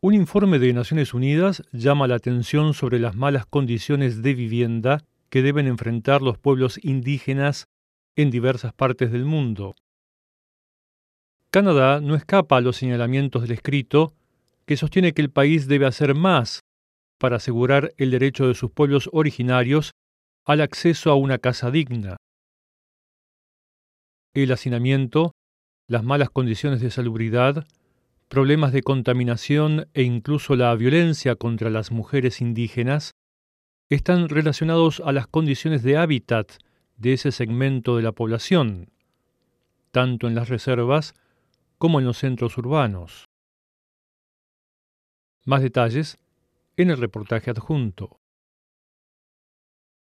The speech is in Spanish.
Un informe de Naciones Unidas llama la atención sobre las malas condiciones de vivienda que deben enfrentar los pueblos indígenas en diversas partes del mundo. Canadá no escapa a los señalamientos del escrito que sostiene que el país debe hacer más para asegurar el derecho de sus pueblos originarios al acceso a una casa digna. El hacinamiento, las malas condiciones de salubridad, problemas de contaminación e incluso la violencia contra las mujeres indígenas están relacionados a las condiciones de hábitat de ese segmento de la población, tanto en las reservas como en los centros urbanos. Más detalles en el reportaje adjunto.